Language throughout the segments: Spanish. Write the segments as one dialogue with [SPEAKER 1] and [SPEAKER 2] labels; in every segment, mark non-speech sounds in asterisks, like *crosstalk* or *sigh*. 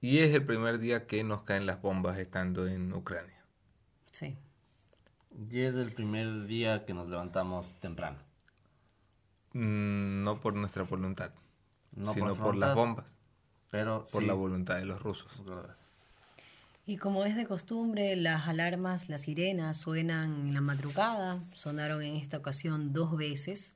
[SPEAKER 1] Y es el primer día que nos caen las bombas estando en Ucrania.
[SPEAKER 2] Sí.
[SPEAKER 3] Y es el primer día que nos levantamos temprano.
[SPEAKER 1] Mm, no por nuestra voluntad,
[SPEAKER 3] No
[SPEAKER 1] sino
[SPEAKER 3] por,
[SPEAKER 1] por, las bombas,
[SPEAKER 3] Pero
[SPEAKER 1] por
[SPEAKER 3] sí,
[SPEAKER 1] la voluntad de los rusos.
[SPEAKER 2] Y como es de costumbre, las alarmas, las sirenas suenan en la madrugada, sonaron en esta ocasión dos veces.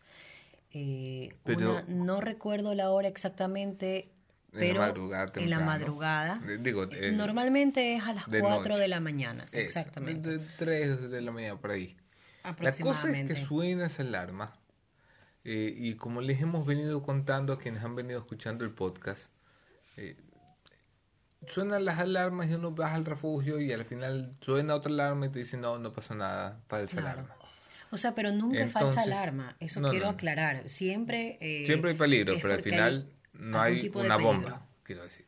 [SPEAKER 2] Eh,
[SPEAKER 1] Pero-
[SPEAKER 2] una- no recuerdo la hora exactamente,
[SPEAKER 1] En la
[SPEAKER 2] pero
[SPEAKER 1] madrugada
[SPEAKER 2] en la madrugada.
[SPEAKER 1] Eh, digo, eh,
[SPEAKER 2] Normalmente es a las
[SPEAKER 1] de
[SPEAKER 2] 4
[SPEAKER 1] noche.
[SPEAKER 2] de la mañana,
[SPEAKER 1] Eso,
[SPEAKER 2] exactamente.
[SPEAKER 1] De 3 de la mañana por ahí. La cosa es que suena esa alarma. eh, y como les hemos venido contando a quienes han venido escuchando el podcast, eh, suenan las alarmas y uno va al refugio y al final suena otra alarma y te dicen no, no pasó nada, falsa
[SPEAKER 2] Claro.
[SPEAKER 1] alarma.
[SPEAKER 2] O sea, pero nunca es falsa
[SPEAKER 1] Entonces,
[SPEAKER 2] alarma, eso
[SPEAKER 1] no,
[SPEAKER 2] quiero
[SPEAKER 1] no,
[SPEAKER 2] aclarar. Siempre, eh,
[SPEAKER 1] Siempre hay peligro, pero al final
[SPEAKER 2] hay
[SPEAKER 1] no hay
[SPEAKER 2] tipo
[SPEAKER 1] una bomba, quiero decir.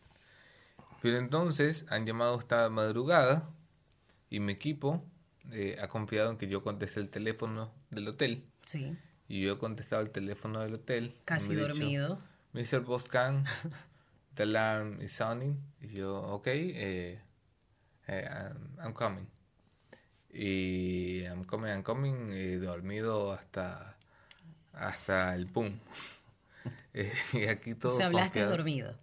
[SPEAKER 1] Pero entonces han llamado esta madrugada y mi equipo eh, ha confiado en que yo conteste el teléfono del hotel.
[SPEAKER 2] Sí,
[SPEAKER 1] Y yo he contestado el teléfono del hotel.
[SPEAKER 2] casi
[SPEAKER 1] me he dicho,
[SPEAKER 2] dormido.
[SPEAKER 1] Mr. Boscan, the alarm is sounding. Y yo, ok, eh, eh, I'm, I'm coming. Y I'm coming, I'm coming, eh, dormido hasta, hasta el pum. *laughs* Eh, y aquí todo.
[SPEAKER 2] o sea, hablaste
[SPEAKER 1] confiados.
[SPEAKER 2] dormido.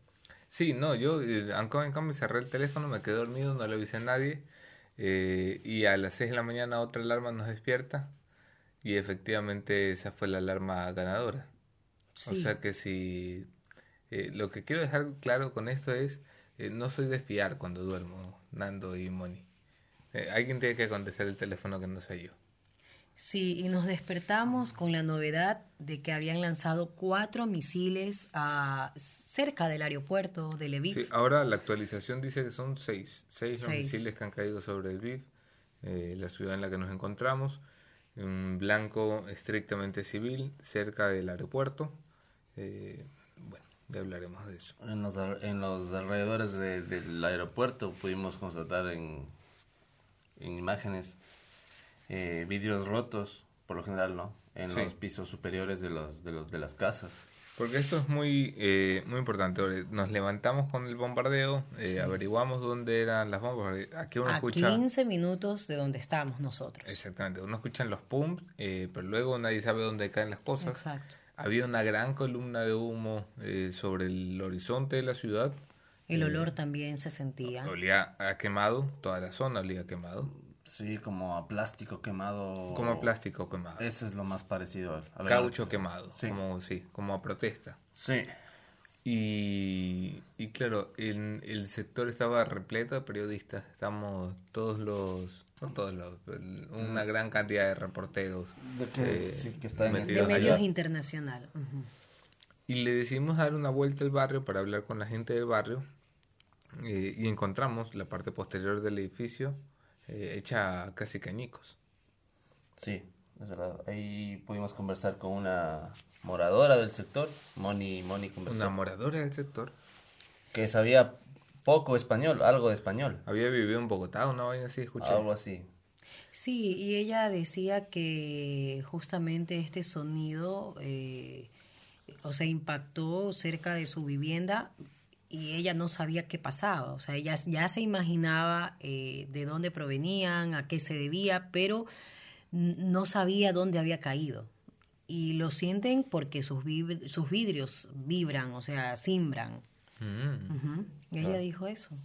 [SPEAKER 1] Sí, no, yo, eh, I'm coming, coming, cerré el teléfono, me quedé dormido, no le avisé a nadie. eh, y a las 6 de la mañana otra alarma nos despierta. Y efectivamente esa fue la alarma ganadora. O
[SPEAKER 2] Sí.
[SPEAKER 1] sea que si... eh, lo que quiero dejar claro con esto es, no soy de fiar cuando duermo, Nando y Moni. Alguien tiene que contestar el teléfono que no soy yo.
[SPEAKER 2] Sí, y nos despertamos con la novedad de que habían lanzado cuatro misiles a, cerca del aeropuerto de Lviv.
[SPEAKER 1] Sí, ahora la actualización dice que son seis. Seis los
[SPEAKER 2] Seis.
[SPEAKER 1] misiles que han caído sobre el Lviv, eh, la ciudad en la que nos encontramos. Un blanco estrictamente civil, cerca del aeropuerto. Eh, bueno, ya hablaremos de eso.
[SPEAKER 3] En los, en los alrededores de- del aeropuerto pudimos constatar en, en imágenes eh, vidrios rotos, por lo general, ¿no? En
[SPEAKER 1] Sí.
[SPEAKER 3] los pisos superiores de, los, de, los, de las casas.
[SPEAKER 1] Porque esto es muy eh, muy importante. Nos levantamos con el bombardeo, eh, averiguamos dónde eran las bombas. Aquí uno
[SPEAKER 2] a
[SPEAKER 1] escucha...
[SPEAKER 2] 15 minutos de donde estamos nosotros.
[SPEAKER 1] Exactamente, uno escucha los pumps, eh, pero luego nadie sabe dónde caen las cosas.
[SPEAKER 2] Exacto.
[SPEAKER 1] Había una gran columna de humo eh, sobre el horizonte de la ciudad.
[SPEAKER 2] El olor también se sentía.
[SPEAKER 1] Olía a quemado, toda la zona olía a quemado.
[SPEAKER 3] Sí, como a plástico quemado.
[SPEAKER 1] Como a plástico quemado.
[SPEAKER 3] Eso es lo más parecido
[SPEAKER 1] Caucho quemado,
[SPEAKER 3] Sí.
[SPEAKER 1] como, sí, como a protesta.
[SPEAKER 3] Sí.
[SPEAKER 1] Y, y claro, el, el sector estaba repleto de periodistas. Estamos todos los, no todos los, una gran cantidad de reporteros.
[SPEAKER 3] De que,
[SPEAKER 1] eh,
[SPEAKER 3] sí, que está en
[SPEAKER 2] De
[SPEAKER 1] metidos
[SPEAKER 3] esta
[SPEAKER 1] allá.
[SPEAKER 2] medios internacional.
[SPEAKER 1] Y le decidimos dar una vuelta al barrio para hablar con la gente del barrio. eh, y encontramos la parte posterior del edificio eh, hecha casi cañicos.
[SPEAKER 3] Sí, es verdad. Ahí pudimos conversar con una moradora del sector, Moni, Moni conversó,
[SPEAKER 1] Una moradora del sector.
[SPEAKER 3] que sabía poco español, algo de español,
[SPEAKER 1] Había vivido en Bogotá, una vaina así, escuché.
[SPEAKER 3] algo así.
[SPEAKER 2] Sí, y ella decía que justamente este sonido, eh, o sea, impactó cerca de su vivienda y ella no sabía qué pasaba. O sea, ella ya se imaginaba eh, de dónde provenían, a qué se debía, pero no sabía dónde había caído. Y lo sienten porque sus, vid- sus vidrios vibran, o sea, simbran.
[SPEAKER 1] Mm.
[SPEAKER 2] Y ella dijo eso.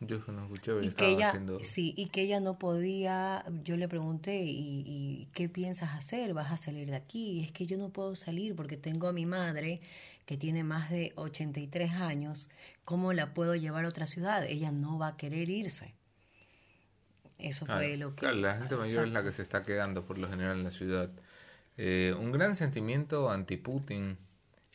[SPEAKER 1] Yo no escuché, pero
[SPEAKER 2] Y que ella,
[SPEAKER 1] haciendo...
[SPEAKER 2] sí, y que ella no podía, yo le pregunté, ¿y, y qué piensas hacer? ¿Vas a salir de aquí? Y es que yo no puedo salir porque tengo a mi madre que tiene más de 83 años, ¿cómo la puedo llevar a otra ciudad? Ella no va a querer irse. Eso
[SPEAKER 1] Claro,
[SPEAKER 2] fue lo que...
[SPEAKER 1] claro, la gente mayor es la que se está quedando por lo general en la ciudad. Eh, un gran sentimiento anti-Putin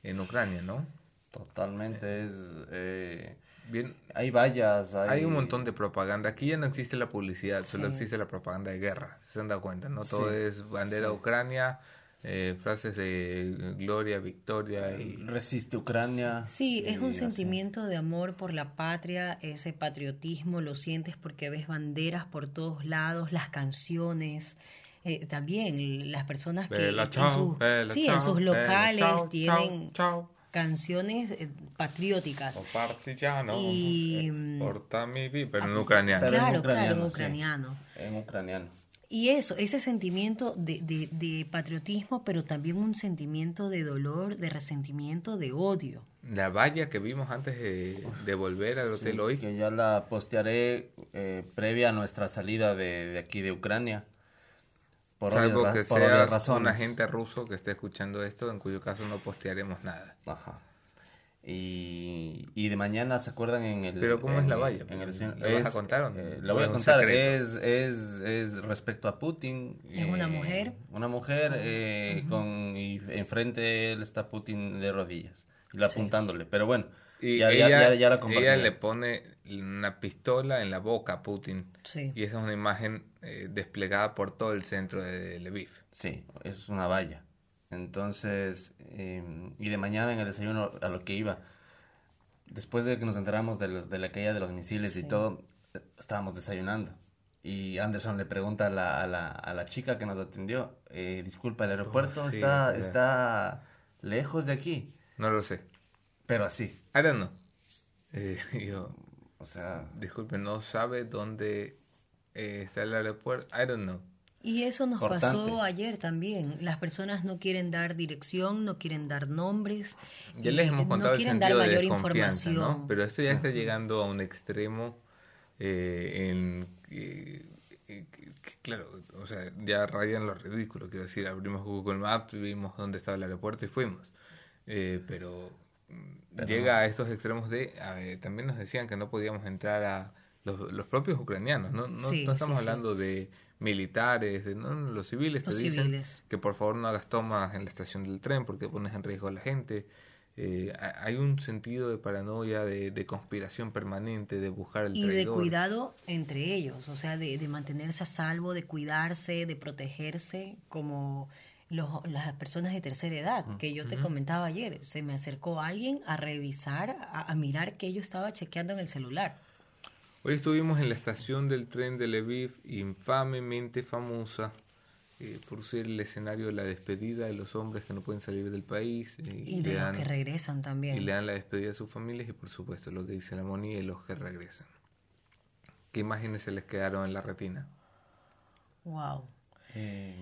[SPEAKER 1] en Ucrania, ¿no?
[SPEAKER 3] Totalmente es... eh,
[SPEAKER 1] Bien,
[SPEAKER 3] hay vallas, hay...
[SPEAKER 1] hay un montón de propaganda. Aquí ya no existe la publicidad, solo
[SPEAKER 2] Sí.
[SPEAKER 1] existe la propaganda de guerra. ¿Se han dado cuenta? No todo
[SPEAKER 3] Sí.
[SPEAKER 1] es bandera Ucrania, eh, frases de gloria, victoria y...
[SPEAKER 3] Resiste Ucrania.
[SPEAKER 2] Sí, es un
[SPEAKER 3] así.
[SPEAKER 2] sentimiento de amor por la patria, ese patriotismo lo sientes porque ves banderas por todos lados, las canciones, eh, también las personas que
[SPEAKER 1] Vela,
[SPEAKER 2] en sus,
[SPEAKER 1] vela,
[SPEAKER 2] sí,
[SPEAKER 1] chao,
[SPEAKER 2] en sus locales
[SPEAKER 1] chao,
[SPEAKER 2] tienen,
[SPEAKER 1] chao, chao.
[SPEAKER 2] canciones eh, patrióticas.
[SPEAKER 1] O partillano.
[SPEAKER 2] Y,
[SPEAKER 1] eh,
[SPEAKER 2] mm,
[SPEAKER 1] porta mi pero en ucraniano.
[SPEAKER 3] Pero en
[SPEAKER 2] Claro, claro, en
[SPEAKER 3] sí.
[SPEAKER 2] ucraniano.
[SPEAKER 3] En ucraniano.
[SPEAKER 2] Y eso, ese sentimiento de, de- de patriotismo, pero también un sentimiento de dolor, de resentimiento, de odio.
[SPEAKER 1] La valla que vimos antes de, de volver al hotel hoy.
[SPEAKER 3] Que ya la postearé eh, previa a nuestra salida de, de aquí de Ucrania. Por
[SPEAKER 1] Salvo
[SPEAKER 3] obvias
[SPEAKER 1] que
[SPEAKER 3] por
[SPEAKER 1] seas un agente ruso que esté escuchando esto, en cuyo caso no postearemos nada.
[SPEAKER 3] Ajá. Y, y de mañana, ¿se acuerdan en el...
[SPEAKER 1] Pero ¿cómo es
[SPEAKER 3] en-
[SPEAKER 1] la valla?
[SPEAKER 3] En el,
[SPEAKER 1] ¿La vas a contar o no?
[SPEAKER 3] eh, la
[SPEAKER 1] ¿O
[SPEAKER 3] voy a
[SPEAKER 1] es
[SPEAKER 3] contar. Es, es, es respecto a Putin.
[SPEAKER 2] ¿Es una
[SPEAKER 3] eh,
[SPEAKER 2] mujer?
[SPEAKER 3] Una mujer eh, con... Y enfrente de él está Putin de rodillas. Y la apuntándole. Pero bueno,
[SPEAKER 1] Y
[SPEAKER 3] ya,
[SPEAKER 1] ella,
[SPEAKER 3] ya- ya la
[SPEAKER 1] ella le pone una pistola en la boca a Putin.
[SPEAKER 2] Sí.
[SPEAKER 1] Y esa es una imagen eh, desplegada por todo el centro de Lviv.
[SPEAKER 3] Sí, es una valla. Entonces, eh, y de mañana en el desayuno a lo que iba, después de que nos enteramos de, los- de la caída de los misiles y
[SPEAKER 2] Sí.
[SPEAKER 3] todo, eh, estábamos desayunando. Y Anderson le pregunta a la, a la, a la chica que nos atendió, eh, disculpa, el aeropuerto
[SPEAKER 1] Oh, sí,
[SPEAKER 3] está,
[SPEAKER 1] ya.
[SPEAKER 3] está lejos de aquí,
[SPEAKER 1] No lo sé.
[SPEAKER 3] pero así,
[SPEAKER 1] I don't know. Eh, *laughs* yo,
[SPEAKER 3] o sea,
[SPEAKER 1] disculpe, no sabe dónde eh, está el aeropuerto. I don't know.
[SPEAKER 2] Y eso nos
[SPEAKER 3] Importante.
[SPEAKER 2] pasó ayer también. Las personas no quieren dar dirección, no quieren dar nombres.
[SPEAKER 1] Ya les hemos contado
[SPEAKER 2] no
[SPEAKER 1] el
[SPEAKER 2] quieren dar
[SPEAKER 1] sentido
[SPEAKER 2] mayor información.
[SPEAKER 1] ¿no? Pero esto ya está llegando a un extremo eh, en... eh, eh, claro, o sea, ya rayan lo ridículo. Quiero decir, abrimos Google Maps, vimos dónde estaba el aeropuerto y fuimos. Eh, pero, mm,
[SPEAKER 3] Pero
[SPEAKER 1] llega a estos extremos de... también nos decían que no podíamos entrar a... Los, los propios ucranianos, ¿no? No,
[SPEAKER 2] Sí,
[SPEAKER 1] no estamos
[SPEAKER 2] sí, sí.
[SPEAKER 1] hablando de militares, de no, los civiles te
[SPEAKER 2] Los
[SPEAKER 1] dicen
[SPEAKER 2] civiles.
[SPEAKER 1] que por favor no hagas tomas en la estación del tren porque pones en riesgo a la gente. Eh, ha- hay un sentido de paranoia, de, de conspiración permanente, de buscar el
[SPEAKER 2] Y de
[SPEAKER 1] traidor.
[SPEAKER 2] cuidado entre ellos, o sea, de, de mantenerse a salvo, de cuidarse, de protegerse, como los, las personas de tercera edad, que yo te comentaba ayer. Se me acercó alguien a revisar, a, a mirar que yo estaba chequeando en el celular.
[SPEAKER 1] Hoy estuvimos en la estación del tren de Lviv, infamemente famosa eh, por ser el escenario de la despedida de los hombres que no pueden salir del país. eh,
[SPEAKER 2] Y de
[SPEAKER 1] le
[SPEAKER 2] los
[SPEAKER 1] dan-
[SPEAKER 2] que regresan también.
[SPEAKER 1] Y le dan la despedida a sus familias y por supuesto lo que dice la Moni de los que regresan. ¿Qué imágenes se les quedaron en la retina?
[SPEAKER 2] Wow.
[SPEAKER 3] eh,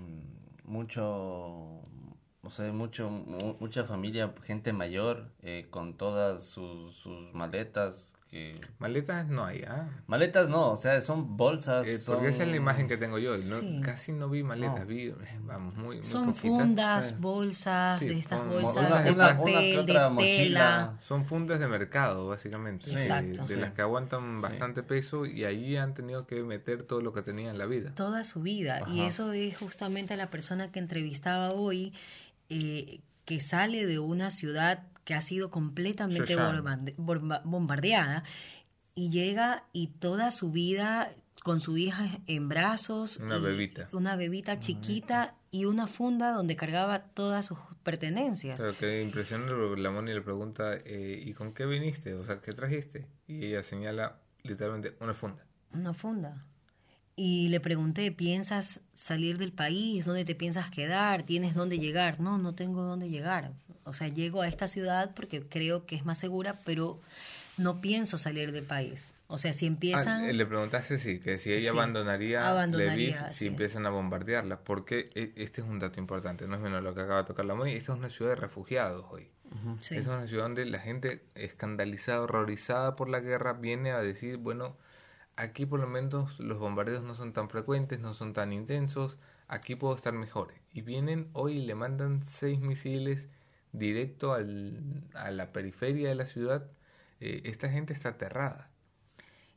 [SPEAKER 3] mucho, o sea, mucho, mu- mucha familia, gente mayor, eh, con todas sus, sus maletas, que...
[SPEAKER 1] Maletas no hay, ¿ah?
[SPEAKER 3] Maletas no, o sea, son bolsas.
[SPEAKER 1] Eh, porque esa es la imagen que tengo yo. no-
[SPEAKER 2] Sí.
[SPEAKER 1] Casi no vi maletas,
[SPEAKER 3] No.
[SPEAKER 1] vi, eh, vamos, muy, muy
[SPEAKER 2] Son
[SPEAKER 1] poquitas.
[SPEAKER 2] fundas, bolsas,
[SPEAKER 1] Sí,
[SPEAKER 2] de estas
[SPEAKER 1] con-
[SPEAKER 2] bolsas
[SPEAKER 1] una-
[SPEAKER 2] de
[SPEAKER 1] una-
[SPEAKER 2] papel, de
[SPEAKER 3] mochila.
[SPEAKER 2] tela.
[SPEAKER 1] Son fundas de mercado, básicamente.
[SPEAKER 3] Sí.
[SPEAKER 2] Exacto.
[SPEAKER 1] De, de
[SPEAKER 3] Sí.
[SPEAKER 1] las que aguantan bastante peso y ahí han tenido que meter todo lo que tenían en la vida.
[SPEAKER 2] toda su vida. Y eso es justamente la persona que entrevistaba hoy, eh, que sale de una ciudad que ha sido completamente bombardeada y llega y toda su vida con su hija en brazos.
[SPEAKER 1] Una bebita.
[SPEAKER 2] Una bebita chiquita y una funda donde cargaba todas sus pertenencias.
[SPEAKER 1] Pero que impresionante porque la Moni le pregunta, eh, ¿y con qué viniste? O sea, ¿qué trajiste? Y ella señala literalmente una funda.
[SPEAKER 2] Una funda. Y le pregunté, ¿piensas salir del país? ¿Dónde te piensas quedar? ¿Tienes dónde llegar? No, no tengo dónde llegar. O sea, llego a esta ciudad porque creo que es más segura, pero no pienso salir del país. O sea, si empiezan...
[SPEAKER 1] Ah, le preguntaste sí, que si ella
[SPEAKER 2] Sí,
[SPEAKER 1] abandonaría,
[SPEAKER 2] abandonaría,
[SPEAKER 1] Lviv si
[SPEAKER 2] es.
[SPEAKER 1] empiezan a bombardearla. Porque e- este es un dato importante, no es menos lo que acaba de tocar la Moni. Esta es una ciudad de refugiados hoy.
[SPEAKER 2] Sí.
[SPEAKER 1] Esta es una ciudad donde la gente escandalizada, horrorizada por la guerra, viene a decir, bueno, aquí por lo menos los bombardeos no son tan frecuentes, no son tan intensos, aquí puedo estar mejor. Y vienen hoy y le mandan seis misiles directo al, a la periferia de la ciudad. Eh, esta gente está aterrada.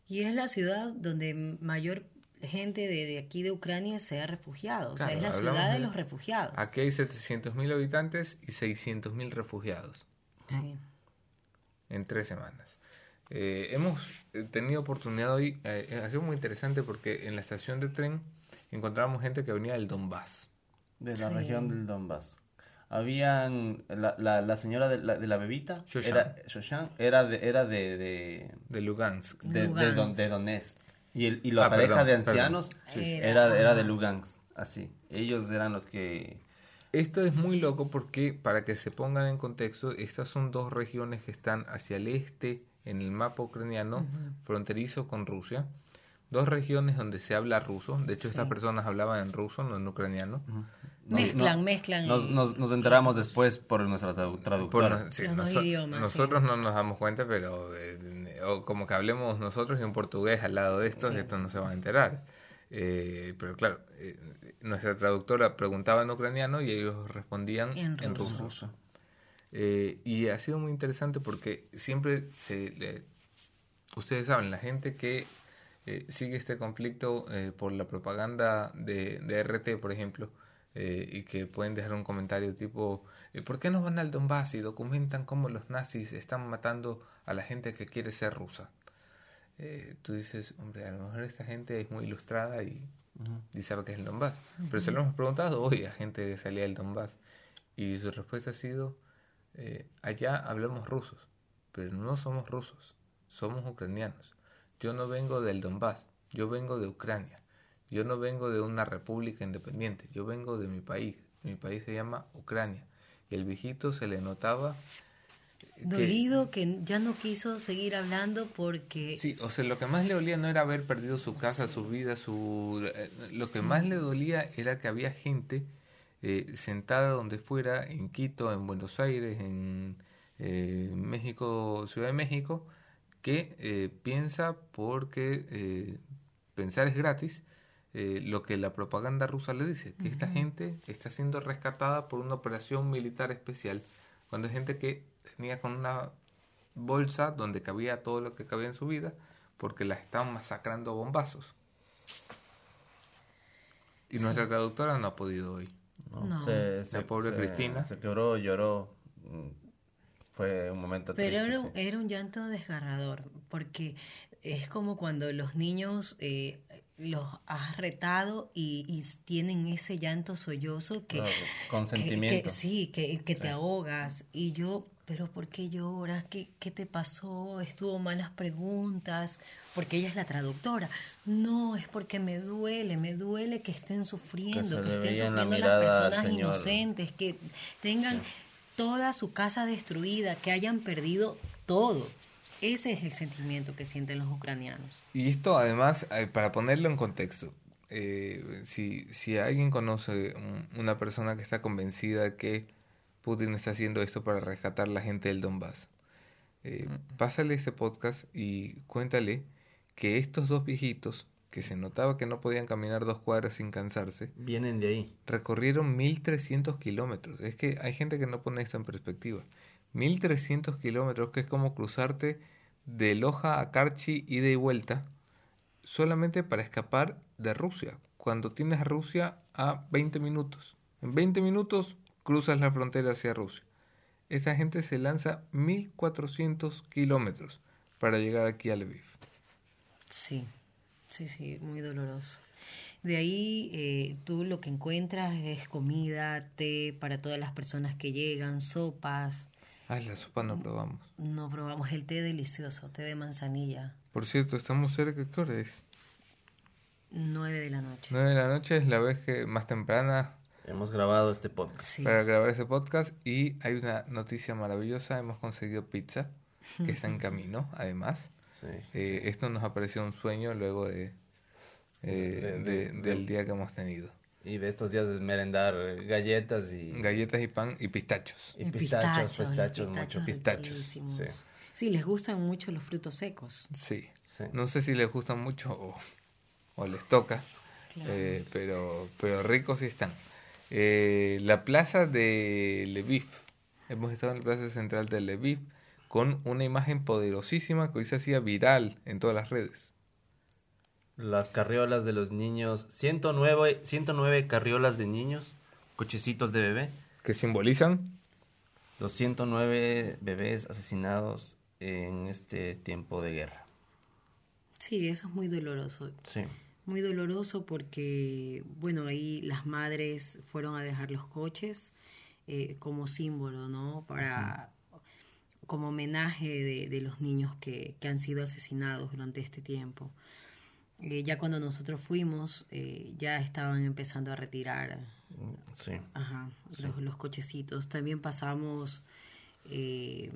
[SPEAKER 2] Y es la ciudad donde mayor gente de, de aquí de Ucrania se ha refugiado. O sea, es la ciudad de
[SPEAKER 1] de-
[SPEAKER 2] los refugiados.
[SPEAKER 1] Aquí hay 700.000 habitantes y 600.000 refugiados
[SPEAKER 2] Sí.
[SPEAKER 1] en tres semanas. Eh, hemos eh, tenido oportunidad hoy, eh, ha sido muy interesante porque en la estación de tren encontramos gente que venía del Donbass.
[SPEAKER 3] De la
[SPEAKER 2] Sí.
[SPEAKER 3] región del Donbass. Habían, la, la, la señora de la, de la bebita,
[SPEAKER 1] Shoshan.
[SPEAKER 3] era, Shoshan, era de, era de, de,
[SPEAKER 1] De Lugansk.
[SPEAKER 3] de,
[SPEAKER 2] Lugansk.
[SPEAKER 3] Don- de Donetsk. Y, el, y la
[SPEAKER 1] Ah,
[SPEAKER 3] pareja
[SPEAKER 1] perdón,
[SPEAKER 3] de ancianos
[SPEAKER 2] Sí,
[SPEAKER 3] era, era de. Lugansk, así. Ellos eran los que
[SPEAKER 1] Esto es muy loco porque, para que se pongan en contexto, estas son dos regiones que están hacia el este en el mapa ucraniano, fronterizo con Rusia. Dos regiones donde se habla ruso. De hecho, estas personas hablaban en ruso, no en ucraniano.
[SPEAKER 2] Mezclan, mezclan.
[SPEAKER 3] Nos, nos, nos enteramos después por nuestra tradu- traductora.
[SPEAKER 1] Por- sí,
[SPEAKER 2] Los dos
[SPEAKER 1] noso-
[SPEAKER 2] idiomas,
[SPEAKER 1] nosotros no nos damos cuenta, pero eh, o como que hablemos nosotros y un portugués al lado de estos,
[SPEAKER 2] Sí.
[SPEAKER 1] estos no se van a enterar. Eh, pero claro, eh, nuestra traductora preguntaba en ucraniano y ellos respondían
[SPEAKER 2] En
[SPEAKER 1] en,
[SPEAKER 2] ruso.
[SPEAKER 1] ruso. Eh, y ha sido muy interesante porque siempre se le- ustedes saben, la gente que eh, sigue este conflicto eh, por la propaganda de, de RT, por ejemplo, eh, y que pueden dejar un comentario tipo, eh, ¿por qué no van al Donbass y documentan cómo los nazis están matando a la gente que quiere ser rusa? Eh, tú dices, hombre, a lo mejor esta gente es muy ilustrada y, y sabe que es el Donbass. Pero se lo hemos preguntado hoy a gente de salida del Donbass. Y su respuesta ha sido, eh, allá hablamos rusos, pero no somos rusos, somos ucranianos. Yo no vengo del Donbass, yo vengo de Ucrania. Yo no vengo de una república independiente, yo vengo de mi país. Mi país se llama Ucrania. Y el viejito se le notaba
[SPEAKER 2] Dolido que ya no quiso seguir hablando porque...
[SPEAKER 1] Sí, o sea, lo que más le dolía no era haber perdido su casa, su vida, su... eh, Lo que más le dolía era que había gente eh, sentada donde fuera, en Quito, en Buenos Aires, en eh, México, Ciudad de México, que eh, piensa porque pensar es gratis, lo que la propaganda rusa le dice, que esta gente está siendo rescatada por una operación militar especial, cuando hay gente que tenía con una bolsa donde cabía todo lo que cabía en su vida, porque las estaban masacrando bombazos. Y nuestra traductora no ha podido hoy.
[SPEAKER 3] ¿No?
[SPEAKER 2] No.
[SPEAKER 3] Se-
[SPEAKER 1] La pobre
[SPEAKER 3] se-
[SPEAKER 1] Cristina.
[SPEAKER 3] Se quebró, lloró. Mm, Fue un momento
[SPEAKER 2] Pero
[SPEAKER 3] triste.
[SPEAKER 2] era, un-
[SPEAKER 3] sí.
[SPEAKER 2] era un llanto desgarrador, porque es como cuando los niños eh, los has retado y, y tienen ese llanto sollozo que,
[SPEAKER 3] Claro, con
[SPEAKER 2] que- sí, que, que te
[SPEAKER 3] Sí.
[SPEAKER 2] ahogas. Y yo, pero ¿por qué lloras? ¿Qué, ¿Qué te pasó? ¿Estuvo malas preguntas? Porque ella es la traductora. No, es porque me duele, me duele que estén sufriendo, que, estén
[SPEAKER 3] la
[SPEAKER 2] sufriendo las personas inocentes, que tengan toda su casa destruida, que hayan perdido todo. Ese es el sentimiento que sienten los ucranianos.
[SPEAKER 1] Y esto además, eh, para ponerlo en contexto, eh, si, si alguien conoce un- una persona que está convencida que Putin está haciendo esto para rescatar la gente del Donbass, eh, pásale este podcast y cuéntale que estos dos viejitos, que se notaba que no podían caminar dos cuadras sin cansarse,
[SPEAKER 3] Vienen de ahí.
[SPEAKER 1] recorrieron 1300 kilómetros. Es que hay gente que no pone esto en perspectiva. 1300 kilómetros, que es como cruzarte de Loja a Karchi ida y vuelta, solamente para escapar de Rusia. Cuando tienes a Rusia a 20 minutos. En 20 minutos cruzas la frontera hacia Rusia. Esta gente se lanza 1400 kilómetros para llegar aquí a Lviv.
[SPEAKER 2] Sí, sí, sí, muy doloroso. De ahí eh, tú lo que encuentras es comida, té para todas las personas que llegan, sopas.
[SPEAKER 1] Ah, la sopa no probamos.
[SPEAKER 2] No probamos el té delicioso, té de manzanilla,
[SPEAKER 1] Por cierto, estamos cerca. ¿Qué hora es?
[SPEAKER 2] nueve de la noche.
[SPEAKER 1] 9 de la noche es la vez que más temprana
[SPEAKER 3] Hemos grabado este podcast.
[SPEAKER 2] Sí,
[SPEAKER 1] para grabar este podcast y hay una noticia maravillosa, hemos conseguido pizza que está en *laughs* camino, además.
[SPEAKER 3] Sí.
[SPEAKER 1] Eh, esto nos apareció un sueño luego de, eh,
[SPEAKER 3] De-
[SPEAKER 1] de-
[SPEAKER 3] de-
[SPEAKER 1] del día que hemos tenido.
[SPEAKER 3] Y de estos días de merendar galletas y,
[SPEAKER 1] Galletas y pan y pistachos.
[SPEAKER 3] y pistachos,
[SPEAKER 2] pistacho, los
[SPEAKER 3] pistachos, mucho.
[SPEAKER 1] Pistachos,
[SPEAKER 3] sí.
[SPEAKER 2] Sí, les gustan mucho los frutos secos.
[SPEAKER 1] Sí.
[SPEAKER 3] Sí.
[SPEAKER 1] No sé si les gustan mucho o, o les toca,
[SPEAKER 2] Claro.
[SPEAKER 1] eh, pero, pero ricos sí están. Eh, la plaza de Lviv. Hemos estado en la plaza central de Lviv con una imagen poderosísima que hoy se hacía viral en todas las redes.
[SPEAKER 3] Las carriolas de los niños, 109, 109 carriolas de niños, cochecitos de bebé,
[SPEAKER 1] que simbolizan
[SPEAKER 3] los 109 bebés asesinados en este tiempo de guerra.
[SPEAKER 2] Sí, eso es muy doloroso.
[SPEAKER 3] Sí.
[SPEAKER 2] Muy doloroso porque, bueno, ahí las madres fueron a dejar los coches eh, como símbolo, ¿no? Para, como homenaje de, de los niños que, que han sido asesinados durante este tiempo. Eh, ya cuando nosotros fuimos, eh, ya estaban empezando a retirar
[SPEAKER 3] Sí.
[SPEAKER 2] ajá, los, los cochecitos. También pasamos, eh,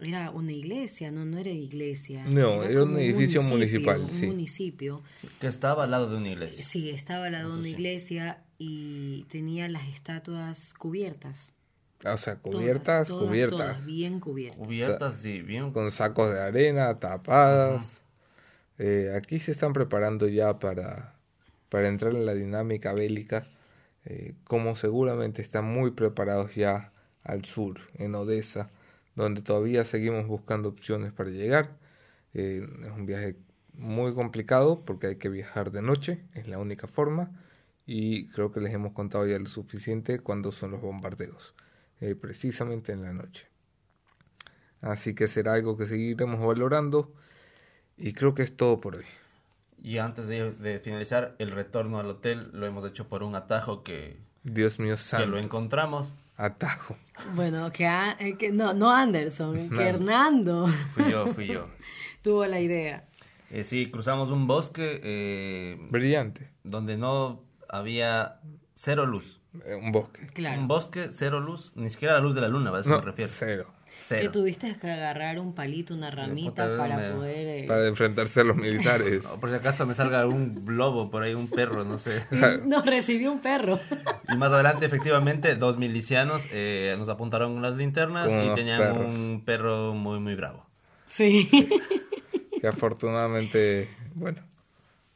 [SPEAKER 2] era una iglesia, no, no era iglesia.
[SPEAKER 1] No, era un edificio municipal,
[SPEAKER 2] Un
[SPEAKER 1] sí.
[SPEAKER 2] municipio.
[SPEAKER 3] Que estaba al lado de una iglesia.
[SPEAKER 2] Sí, estaba al lado de una
[SPEAKER 3] sí.
[SPEAKER 2] iglesia y tenía las estatuas cubiertas.
[SPEAKER 1] O sea, cubiertas,
[SPEAKER 2] todas,
[SPEAKER 1] cubiertas.
[SPEAKER 2] todas, bien cubiertas.
[SPEAKER 3] Cubiertas, sí, bien.
[SPEAKER 1] Con sacos de arena, tapadas. Eh, aquí se están preparando ya para, para entrar en la dinámica bélica. eh, como seguramente están muy preparados ya al sur, en Odessa, donde todavía seguimos buscando opciones para llegar. Eh, es un viaje muy complicado porque hay que viajar de noche, es la única forma. Y creo que les hemos contado ya lo suficiente cuando son los bombardeos, eh, precisamente en la noche. Así que será algo que seguiremos valorando. Y creo que es todo por hoy.
[SPEAKER 3] Y antes de, de finalizar, el retorno al hotel lo hemos hecho por un atajo que,
[SPEAKER 1] Dios mío
[SPEAKER 3] que lo encontramos.
[SPEAKER 1] Atajo.
[SPEAKER 2] Bueno, que, a- eh, que no, no Anderson, que
[SPEAKER 1] Hernando.
[SPEAKER 2] Hernando
[SPEAKER 3] Fui yo, fui yo. *laughs*
[SPEAKER 2] tuvo la idea.
[SPEAKER 3] Eh, sí, cruzamos un bosque eh,
[SPEAKER 1] Brillante.
[SPEAKER 3] donde no había cero luz.
[SPEAKER 1] Eh, un bosque.
[SPEAKER 2] Claro.
[SPEAKER 3] Un bosque, cero luz, ni siquiera la luz de la luna, a eso
[SPEAKER 1] No,
[SPEAKER 3] me refiero.
[SPEAKER 1] cero.
[SPEAKER 2] Que
[SPEAKER 3] Cero.
[SPEAKER 2] tuviste que agarrar un palito, una ramita
[SPEAKER 3] puta,
[SPEAKER 2] para
[SPEAKER 3] me-
[SPEAKER 2] poder... eh,
[SPEAKER 1] Para enfrentarse a los militares.
[SPEAKER 3] O por si acaso me salga un lobo por ahí, un perro, no sé. *laughs*
[SPEAKER 2] Nos recibió un perro.
[SPEAKER 3] Y más adelante, efectivamente, dos milicianos eh, nos apuntaron unas linternas
[SPEAKER 1] Con
[SPEAKER 3] y tenían
[SPEAKER 1] perros.
[SPEAKER 3] un perro muy, muy bravo.
[SPEAKER 2] Sí.
[SPEAKER 1] que afortunadamente, bueno,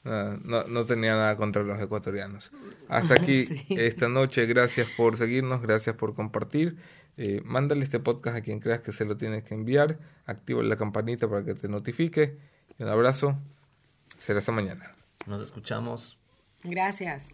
[SPEAKER 1] no, no tenía nada contra los ecuatorianos. Hasta *laughs* aquí
[SPEAKER 2] Sí.
[SPEAKER 1] esta noche. Gracias por seguirnos, gracias por compartir. Eh, mándale este podcast a quien creas que se lo tienes que enviar. Activa la campanita para que te notifique. Y un abrazo. Será hasta mañana.
[SPEAKER 3] Nos escuchamos.
[SPEAKER 2] Gracias.